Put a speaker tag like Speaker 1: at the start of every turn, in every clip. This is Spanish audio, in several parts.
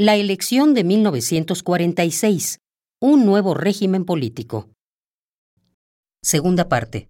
Speaker 1: La elección de 1946. Un nuevo régimen político. Segunda parte.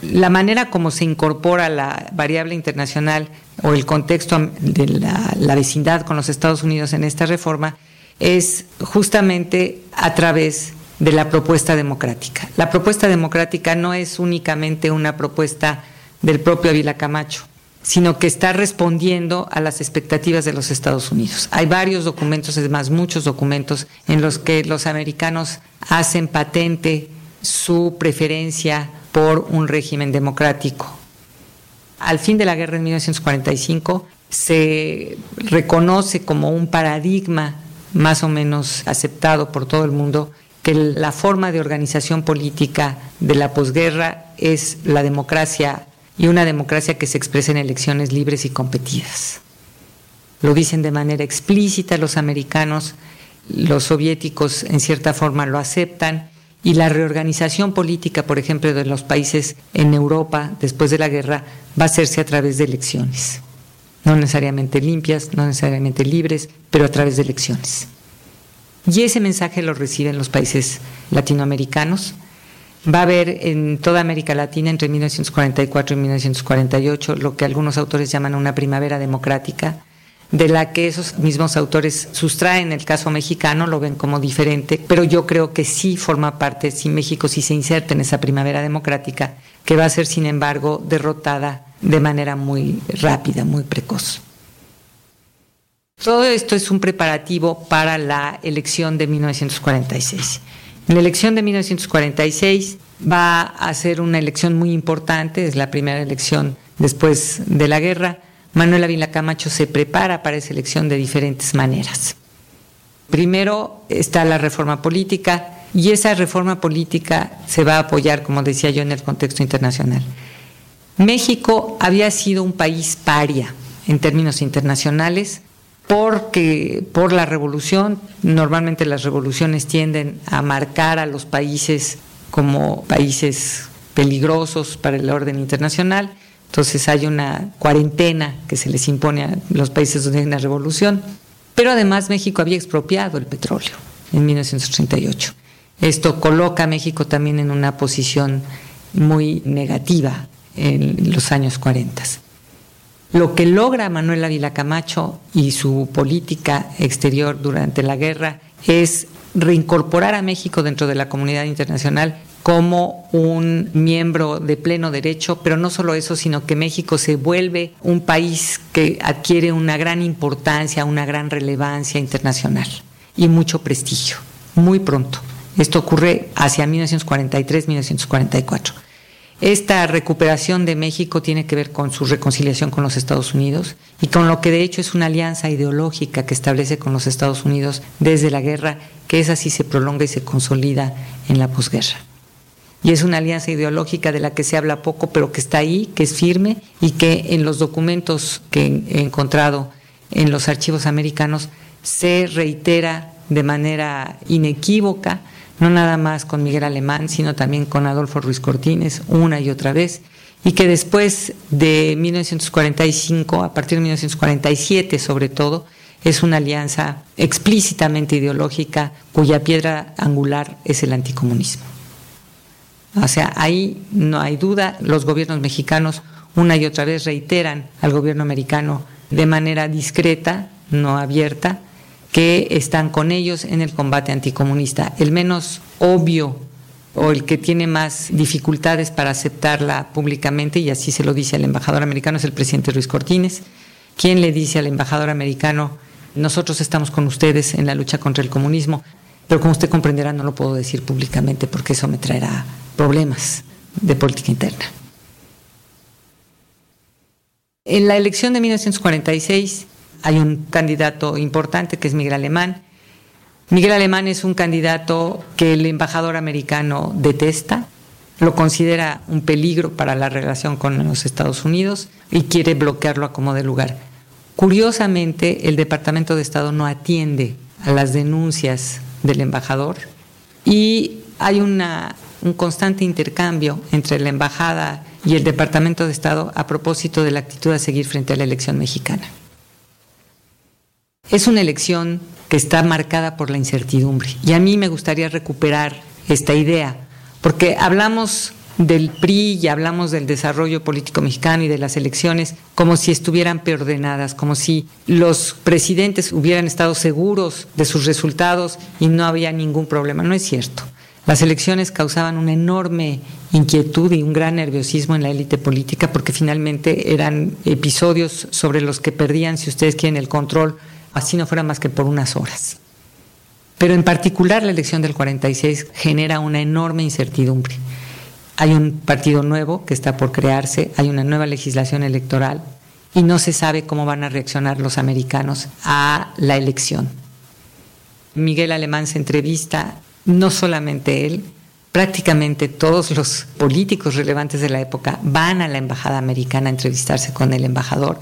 Speaker 2: La manera como se incorpora la variable internacional o el contexto de la, vecindad con los Estados Unidos en esta reforma es justamente a través de la propuesta democrática. La propuesta democrática no es únicamente una propuesta del propio Avila Camacho, sino que está respondiendo a las expectativas de los Estados Unidos. Hay varios documentos, además muchos documentos, en los que los americanos hacen patente su preferencia por un régimen democrático. Al fin de la guerra en 1945 se reconoce como un paradigma más o menos aceptado por todo el mundo que la forma de organización política de la posguerra es la democracia y una democracia que se expresa en elecciones libres y competidas. Lo dicen de manera explícita los americanos, los soviéticos en cierta forma lo aceptan y la reorganización política, por ejemplo, de los países en Europa después de la guerra va a hacerse a través de elecciones. No necesariamente limpias, no necesariamente libres, pero a través de elecciones. Y ese mensaje lo reciben los países latinoamericanos. Va a haber en toda América Latina entre 1944 y 1948 lo que algunos autores llaman una primavera democrática, de la que esos mismos autores sustraen el caso mexicano, lo ven como diferente, pero yo creo que sí forma parte, si México sí se inserta en esa primavera democrática, que va a ser, sin embargo, derrotada de manera muy rápida, muy precoz. Todo esto es un preparativo para la elección de 1946. La elección de 1946 va a ser una elección muy importante, es la primera elección después de la guerra, Manuel Ávila Camacho se prepara para esa elección de diferentes maneras. Primero está la reforma política y esa reforma política se va a apoyar, como decía yo, en el contexto internacional. México había sido un país paria en términos internacionales porque por la revolución, normalmente las revoluciones tienden a marcar a los países como países peligrosos para el orden internacional entonces hay una cuarentena que se les impone a los países donde hay una revolución. Pero además México había expropiado el petróleo en 1938. Esto coloca a México también en una posición muy negativa en los años 40. Lo que logra Manuel Ávila Camacho y su política exterior durante la guerra es reincorporar a México dentro de la comunidad internacional como un miembro de pleno derecho, pero no solo eso, sino que México se vuelve un país que adquiere una gran importancia, una gran relevancia internacional y mucho prestigio, muy pronto. Esto ocurre hacia 1943-1944. Esta recuperación de México tiene que ver con su reconciliación con los Estados Unidos y con lo que de hecho es una alianza ideológica que establece con los Estados Unidos desde la guerra, que es así se prolonga y se consolida en la posguerra. Y es una alianza ideológica de la que se habla poco, pero que está ahí, que es firme y que en los documentos que he encontrado en los archivos americanos se reitera de manera inequívoca, no nada más con Miguel Alemán, sino también con Adolfo Ruiz Cortines, una y otra vez, y que después de 1945, a partir de 1947 sobre todo, es una alianza explícitamente ideológica cuya piedra angular es el anticomunismo. O sea, ahí no hay duda, los gobiernos mexicanos una y otra vez reiteran al gobierno americano de manera discreta, no abierta, que están con ellos en el combate anticomunista. El menos obvio o el que tiene más dificultades para aceptarla públicamente, y así se lo dice al embajador americano, es el presidente Ruiz Cortines, quien le dice al embajador americano, nosotros estamos con ustedes en la lucha contra el comunismo, pero como usted comprenderá no lo puedo decir públicamente porque eso me traerá problemas de política interna. En la elección de 1946 hay un candidato importante que es Miguel Alemán. Miguel Alemán es un candidato que el embajador americano detesta, lo considera un peligro para la relación con los Estados Unidos y quiere bloquearlo a como de lugar. Curiosamente, el Departamento de Estado no atiende a las denuncias del embajador y hay un constante intercambio entre la Embajada y el Departamento de Estado a propósito de la actitud a seguir frente a la elección mexicana. Es una elección que está marcada por la incertidumbre. Y a mí me gustaría recuperar esta idea, porque hablamos del PRI y hablamos del desarrollo político mexicano y de las elecciones como si estuvieran preordenadas, como si los presidentes hubieran estado seguros de sus resultados y no había ningún problema. No es cierto. Las elecciones causaban una enorme inquietud y un gran nerviosismo en la élite política porque finalmente eran episodios sobre los que perdían, si ustedes quieren, el control, así no fuera más que por unas horas. Pero en particular la elección del 46 genera una enorme incertidumbre. Hay un partido nuevo que está por crearse, hay una nueva legislación electoral y no se sabe cómo van a reaccionar los americanos a la elección. Miguel Alemán se entrevista, no solamente él, prácticamente todos los políticos relevantes de la época van a la embajada americana a entrevistarse con el embajador.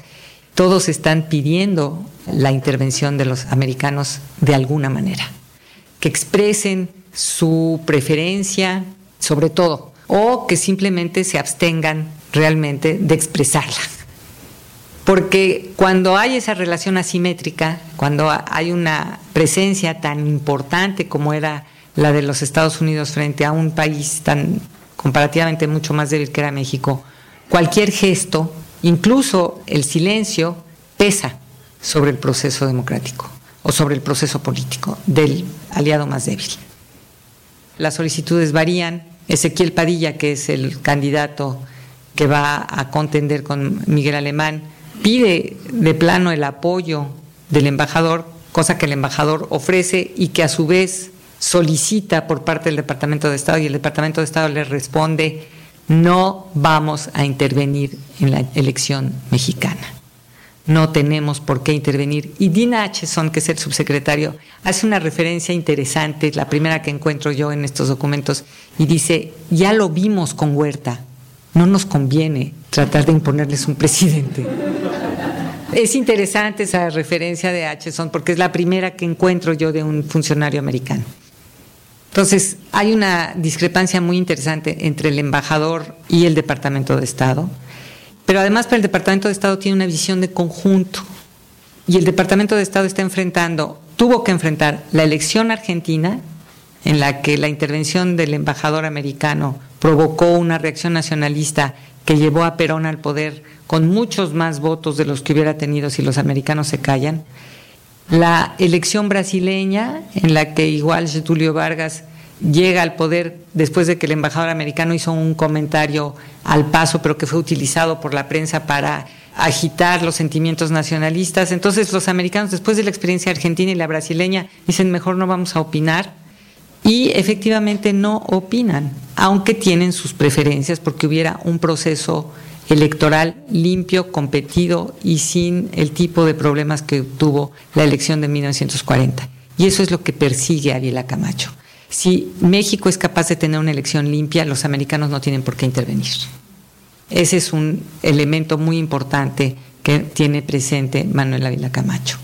Speaker 2: Todos están pidiendo la intervención de los americanos de alguna manera, que expresen su preferencia, sobre todo o que simplemente se abstengan realmente de expresarla. Porque cuando hay esa relación asimétrica, cuando hay una presencia tan importante como era la de los Estados Unidos frente a un país tan comparativamente mucho más débil que era México, cualquier gesto, incluso el silencio, pesa sobre el proceso democrático o sobre el proceso político del aliado más débil. Las solicitudes varían, Ezequiel Padilla, que es el candidato que va a contender con Miguel Alemán, pide de plano el apoyo del embajador, cosa que el embajador ofrece y que a su vez solicita por parte del Departamento de Estado y el Departamento de Estado le responde, no vamos a intervenir en la elección mexicana. No tenemos por qué intervenir. Y Dina Acheson, que es el subsecretario, hace una referencia interesante, la primera que encuentro yo en estos documentos, y dice, ya lo vimos con Huerta, no nos conviene tratar de imponerles un presidente. Es interesante esa referencia de Acheson porque es la primera que encuentro yo de un funcionario americano. Entonces, hay una discrepancia muy interesante entre el embajador y el Departamento de Estado, pero además para el Departamento de Estado tiene una visión de conjunto y el Departamento de Estado está enfrentando, tuvo que enfrentar la elección argentina, en la que la intervención del embajador americano provocó una reacción nacionalista que llevó a Perón al poder con muchos más votos de los que hubiera tenido si los americanos se callan. La elección brasileña, en la que igual Getulio Vargas llega al poder después de que el embajador americano hizo un comentario al paso, pero que fue utilizado por la prensa para agitar los sentimientos nacionalistas. Entonces los americanos, después de la experiencia argentina y la brasileña, dicen mejor no vamos a opinar y efectivamente no opinan, aunque tienen sus preferencias porque hubiera un proceso electoral limpio, competido y sin el tipo de problemas que tuvo la elección de 1940. Y eso es lo que persigue Ariela Camacho. Si México es capaz de tener una elección limpia, los americanos no tienen por qué intervenir. Ese es un elemento muy importante que tiene presente Manuel Ávila Camacho.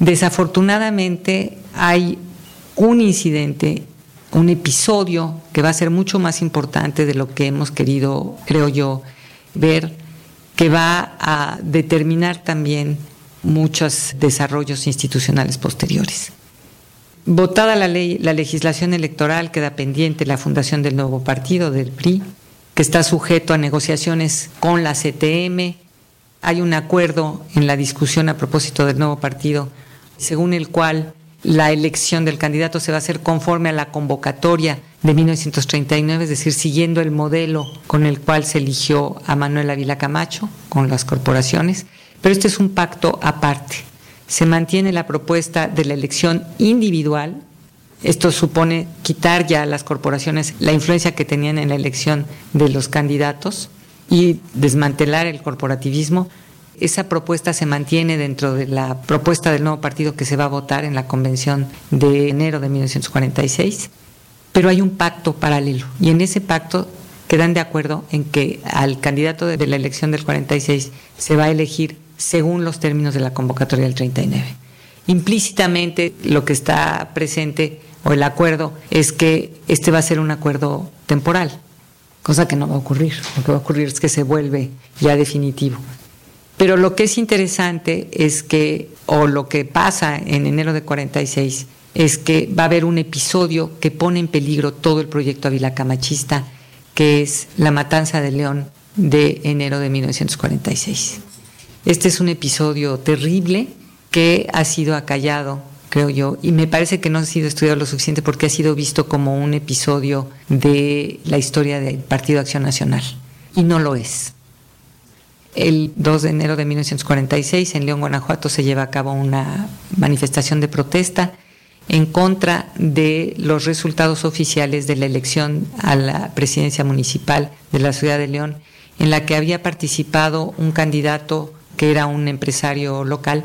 Speaker 2: Desafortunadamente hay un incidente un episodio que va a ser mucho más importante de lo que hemos querido, creo yo, ver, que va a determinar también muchos desarrollos institucionales posteriores. Votada la ley, la legislación electoral queda pendiente la fundación del nuevo partido, del PRI, que está sujeto a negociaciones con la CTM. Hay un acuerdo en la discusión a propósito del nuevo partido, según el cual la elección del candidato se va a hacer conforme a la convocatoria de 1939, es decir, siguiendo el modelo con el cual se eligió a Manuel Ávila Camacho con las corporaciones, pero este es un pacto aparte. Se mantiene la propuesta de la elección individual. Esto supone quitar ya a las corporaciones la influencia que tenían en la elección de los candidatos y desmantelar el corporativismo esa propuesta se mantiene dentro de la propuesta del nuevo partido que se va a votar en la convención de enero de 1946, pero hay un pacto paralelo y en ese pacto quedan de acuerdo en que al candidato de la elección del 46 se va a elegir según los términos de la convocatoria del 39. Implícitamente lo que está presente o el acuerdo es que este va a ser un acuerdo temporal, cosa que no va a ocurrir. Lo que va a ocurrir es que se vuelve ya definitivo. Pero lo que es interesante es que, o lo que pasa en enero de 46, es que va a haber un episodio que pone en peligro todo el proyecto Avila Camachista, que es la matanza de León de enero de 1946. Este es un episodio terrible que ha sido acallado, creo yo, y me parece que no ha sido estudiado lo suficiente porque ha sido visto como un episodio de la historia del Partido Acción Nacional, y no lo es. El 2 de enero de 1946 en León, Guanajuato, se lleva a cabo una manifestación de protesta en contra de los resultados oficiales de la elección a la presidencia municipal de la ciudad de León, en la que había participado un candidato que era un empresario local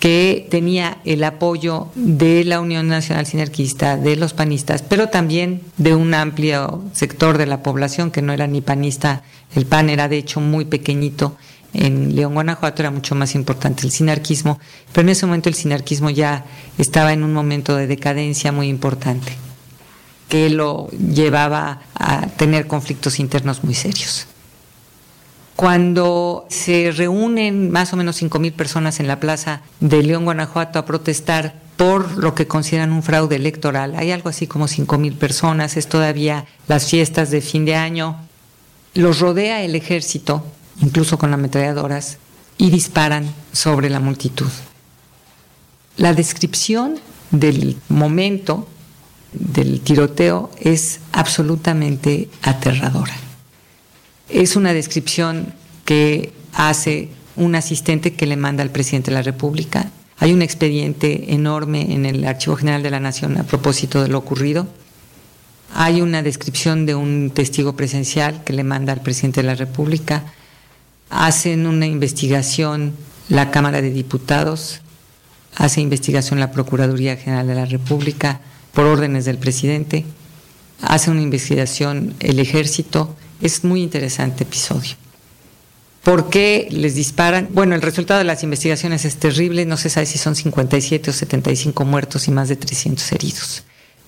Speaker 2: que tenía el apoyo de la Unión Nacional Sinarquista, de los panistas, pero también de un amplio sector de la población que no era ni panista. El PAN era de hecho muy pequeñito en León, Guanajuato, era mucho más importante el sinarquismo, pero en ese momento el sinarquismo ya estaba en un momento de decadencia muy importante, que lo llevaba a tener conflictos internos muy serios cuando se reúnen más o menos 5.000 personas en la plaza de León, Guanajuato, a protestar por lo que consideran un fraude electoral. Hay algo así como 5.000 personas, es todavía las fiestas de fin de año. Los rodea el ejército, incluso con ametralladoras, y disparan sobre la multitud. La descripción del momento del tiroteo es absolutamente aterradora. Es una descripción que hace un asistente que le manda al presidente de la República. Hay un expediente enorme en el Archivo General de la Nación a propósito de lo ocurrido. Hay una descripción de un testigo presencial que le manda al presidente de la República. Hacen una investigación la Cámara de Diputados, hace investigación la Procuraduría General de la República por órdenes del presidente, hace una investigación el ejército es muy interesante episodio. ¿Por qué les disparan? Bueno, el resultado de las investigaciones es terrible, no se sabe si son 57 o 75 muertos y más de 300 heridos.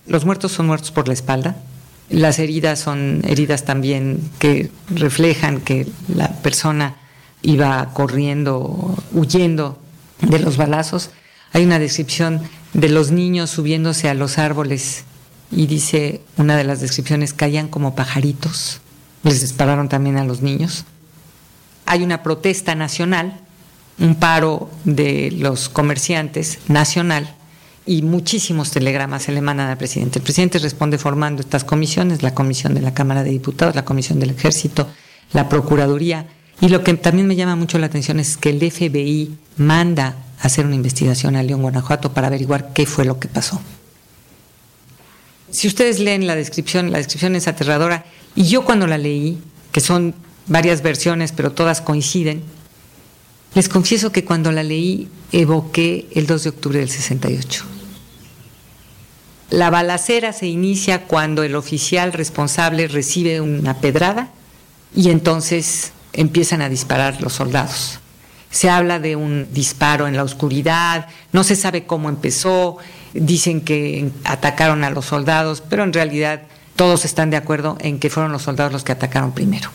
Speaker 2: Los muertos son muertos por la espalda, las heridas son heridas también que reflejan que la persona iba corriendo, huyendo de los balazos. Hay una descripción de los niños subiéndose a los árboles y dice una de las descripciones, caían como pajaritos les dispararon también a los niños. Hay una protesta nacional, un paro de los comerciantes nacional y muchísimos telegramas se le mandan al presidente. El presidente responde formando estas comisiones, la comisión de la Cámara de Diputados, la comisión del Ejército, la Procuraduría. Y lo que también me llama mucho la atención es que el FBI manda hacer una investigación a León, Guanajuato, para averiguar qué fue lo que pasó. Si ustedes leen la descripción, la descripción es aterradora y yo cuando la leí, que son varias versiones, pero todas coinciden, les confieso que cuando la leí evoqué el 2 de octubre del 68. La balacera se inicia cuando el oficial responsable recibe una pedrada y entonces empiezan a disparar los soldados. Se habla de un disparo en la oscuridad, no se sabe cómo empezó, dicen que atacaron a los soldados, pero en realidad todos están de acuerdo en que fueron los soldados los que atacaron primero.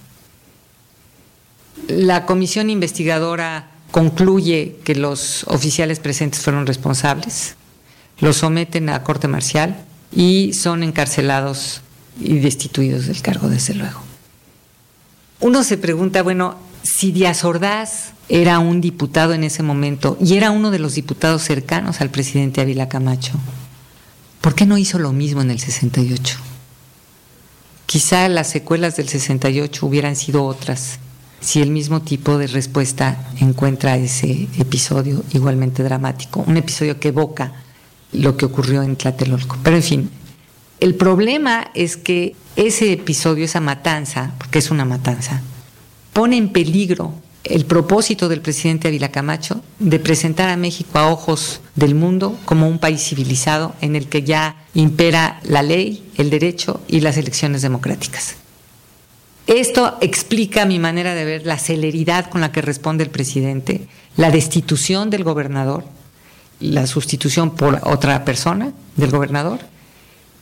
Speaker 2: La comisión investigadora concluye que los oficiales presentes fueron responsables, los someten a corte marcial y son encarcelados y destituidos del cargo, desde luego. Uno se pregunta, bueno, si Díaz Ordaz era un diputado en ese momento y era uno de los diputados cercanos al presidente Ávila Camacho, ¿por qué no hizo lo mismo en el 68? Quizá las secuelas del 68 hubieran sido otras si el mismo tipo de respuesta encuentra ese episodio igualmente dramático, un episodio que evoca lo que ocurrió en Tlatelolco. Pero en fin, el problema es que ese episodio, esa matanza, porque es una matanza, pone en peligro el propósito del presidente Ávila Camacho de presentar a México a ojos del mundo como un país civilizado en el que ya impera la ley, el derecho y las elecciones democráticas. Esto explica mi manera de ver la celeridad con la que responde el presidente, la destitución del gobernador, la sustitución por otra persona del gobernador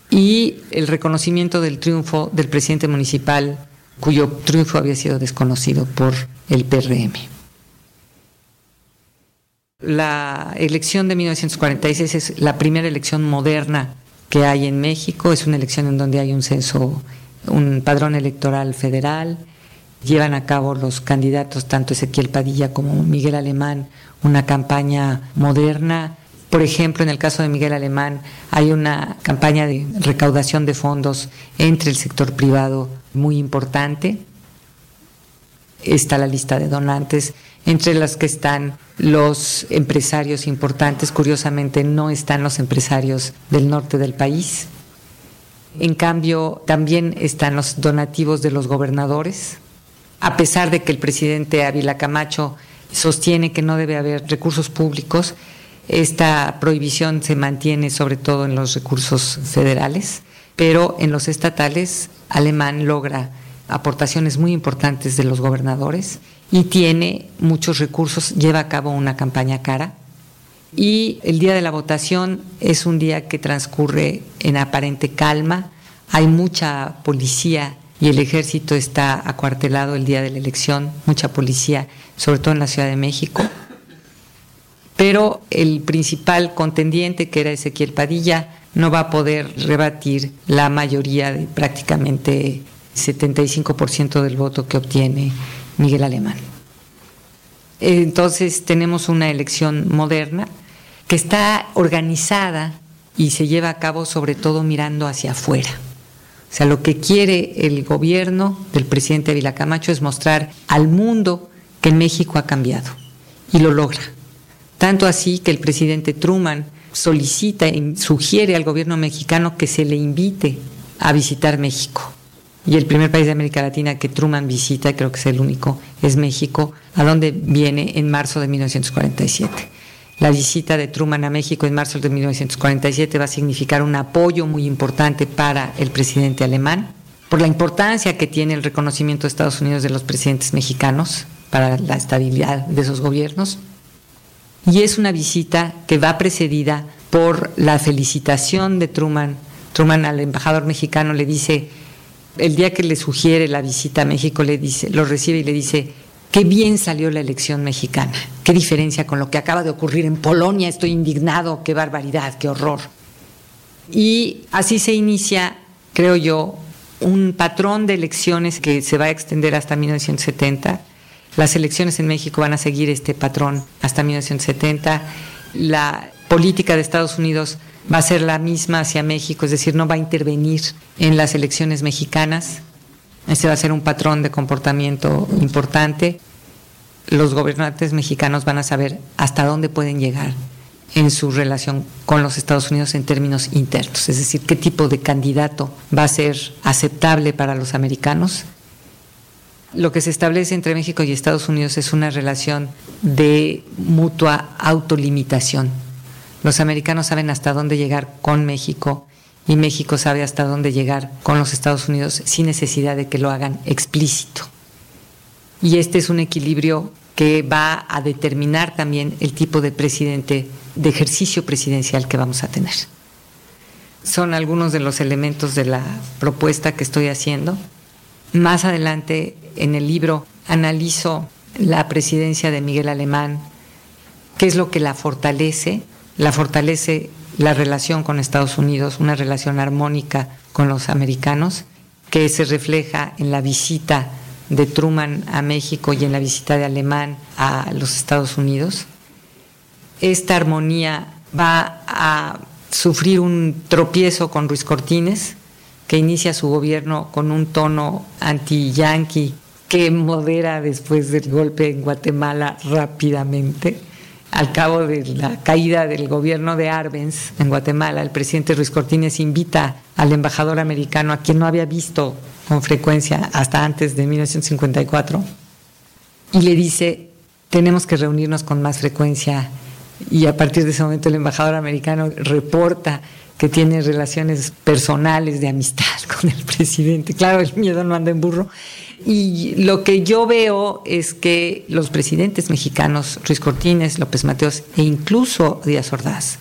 Speaker 2: y el reconocimiento del triunfo del presidente municipal cuyo triunfo había sido desconocido por el PRM. La elección de 1946 es la primera elección moderna que hay en México. Es una elección en donde hay un censo, un padrón electoral federal. Llevan a cabo los candidatos, tanto Ezequiel Padilla como Miguel Alemán, una campaña moderna. Por ejemplo, en el caso de Miguel Alemán, hay una campaña de recaudación de fondos entre el sector privado muy importante. Está la lista de donantes, entre las que están los empresarios importantes. Curiosamente, no están los empresarios del norte del país. En cambio, también están los donativos de los gobernadores. A pesar de que el presidente Ávila Camacho sostiene que no debe haber recursos públicos, esta prohibición se mantiene sobre todo en los recursos federales, pero en los estatales Alemán logra aportaciones muy importantes de los gobernadores y tiene muchos recursos, lleva a cabo una campaña cara. Y el día de la votación es un día que transcurre en aparente calma, hay mucha policía y el ejército está acuartelado el día de la elección, mucha policía, sobre todo en la Ciudad de México. Pero el principal contendiente, que era Ezequiel Padilla, no va a poder rebatir la mayoría de prácticamente 75% del voto que obtiene Miguel Alemán. Entonces tenemos una elección moderna que está organizada y se lleva a cabo sobre todo mirando hacia afuera. O sea, lo que quiere el gobierno del presidente Ávila Camacho es mostrar al mundo que México ha cambiado y lo logra. Tanto así que el presidente Truman solicita y sugiere al gobierno mexicano que se le invite a visitar México y el primer país de América Latina que Truman visita, creo que es el único, es México, a donde viene en marzo de 1947. La visita de Truman a México en marzo de 1947 va a significar un apoyo muy importante para el presidente alemán, por la importancia que tiene el reconocimiento de Estados Unidos de los presidentes mexicanos para la estabilidad de esos gobiernos. Y es una visita que va precedida por la felicitación de Truman. Truman al embajador mexicano le dice, el día que le sugiere la visita a México, le dice, lo recibe y le dice, qué bien salió la elección mexicana, qué diferencia con lo que acaba de ocurrir en Polonia, estoy indignado, qué barbaridad, qué horror. Y así se inicia, creo yo, un patrón de elecciones que se va a extender hasta 1970. Las elecciones en México van a seguir este patrón hasta 1970. La política de Estados Unidos va a ser la misma hacia México, es decir, no va a intervenir en las elecciones mexicanas. Ese va a ser un patrón de comportamiento importante. Los gobernantes mexicanos van a saber hasta dónde pueden llegar en su relación con los Estados Unidos en términos internos, es decir, qué tipo de candidato va a ser aceptable para los americanos. Lo que se establece entre México y Estados Unidos es una relación de mutua autolimitación los americanos saben hasta dónde llegar con México y México sabe hasta dónde llegar con los Estados Unidos sin necesidad de que lo hagan explícito. Y este es un equilibrio que va a determinar también el tipo de presidente, de ejercicio presidencial que vamos a tener. Son algunos de los elementos de la propuesta que estoy haciendo. Más adelante en el libro analizo la presidencia de Miguel Alemán, qué es lo que la fortalece, la fortalece la relación con Estados Unidos, una relación armónica con los americanos, que se refleja en la visita de Truman a México y en la visita de Alemán a los Estados Unidos. Esta armonía va a sufrir un tropiezo con Ruiz Cortines, que inicia su gobierno con un tono anti-yanqui que modera después del golpe en Guatemala rápidamente al cabo de la caída del gobierno de Arbenz en Guatemala, el presidente Ruiz Cortines invita al embajador americano, a quien no había visto con frecuencia hasta antes de 1954, y le dice, tenemos que reunirnos con más frecuencia. Y a partir de ese momento el embajador americano reporta que tiene relaciones personales de amistad con el presidente. Claro, el miedo no anda en burro. Y lo que yo veo es que los presidentes mexicanos, Ruiz Cortines, López Mateos e incluso Díaz Ordaz,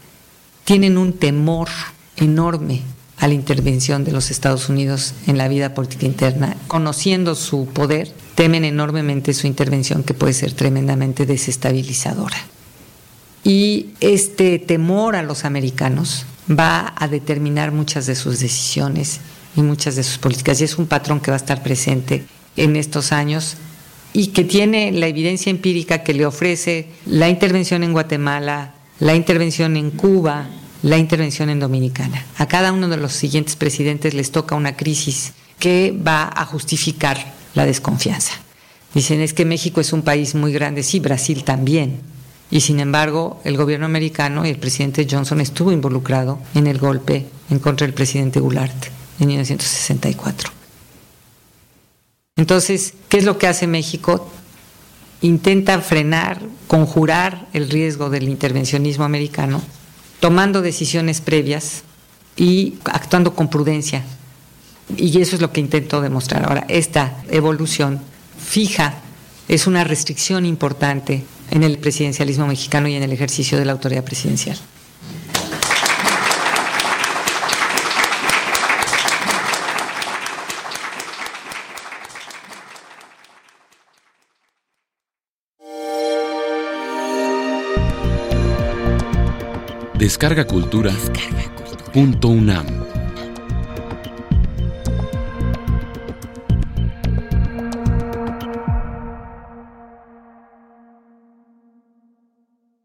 Speaker 2: tienen un temor enorme a la intervención de los Estados Unidos en la vida política interna. Conociendo su poder, temen enormemente su intervención que puede ser tremendamente desestabilizadora. y este temor a los americanos va a determinar muchas de sus decisiones y muchas de sus políticas. Y es un patrón que va a estar presente en estos años y que tiene la evidencia empírica que le ofrece la intervención en Guatemala, la intervención en Cuba, la intervención en Dominicana. A cada uno de los siguientes presidentes les toca una crisis que va a justificar la desconfianza. Dicen es que México es un país muy grande, sí, Brasil también. Y sin embargo, el gobierno americano y el presidente Johnson estuvo involucrado en el golpe en contra del presidente Goulart en 1964. Entonces, ¿qué es lo que hace México? Intenta frenar, conjurar el riesgo del intervencionismo americano, tomando decisiones previas y actuando con prudencia. Y eso es lo que intento demostrar. Ahora, esta evolución fija es una restricción importante en el presidencialismo mexicano y en el ejercicio de la autoridad presidencial.
Speaker 3: Descarga Cultura. Punto UNAM.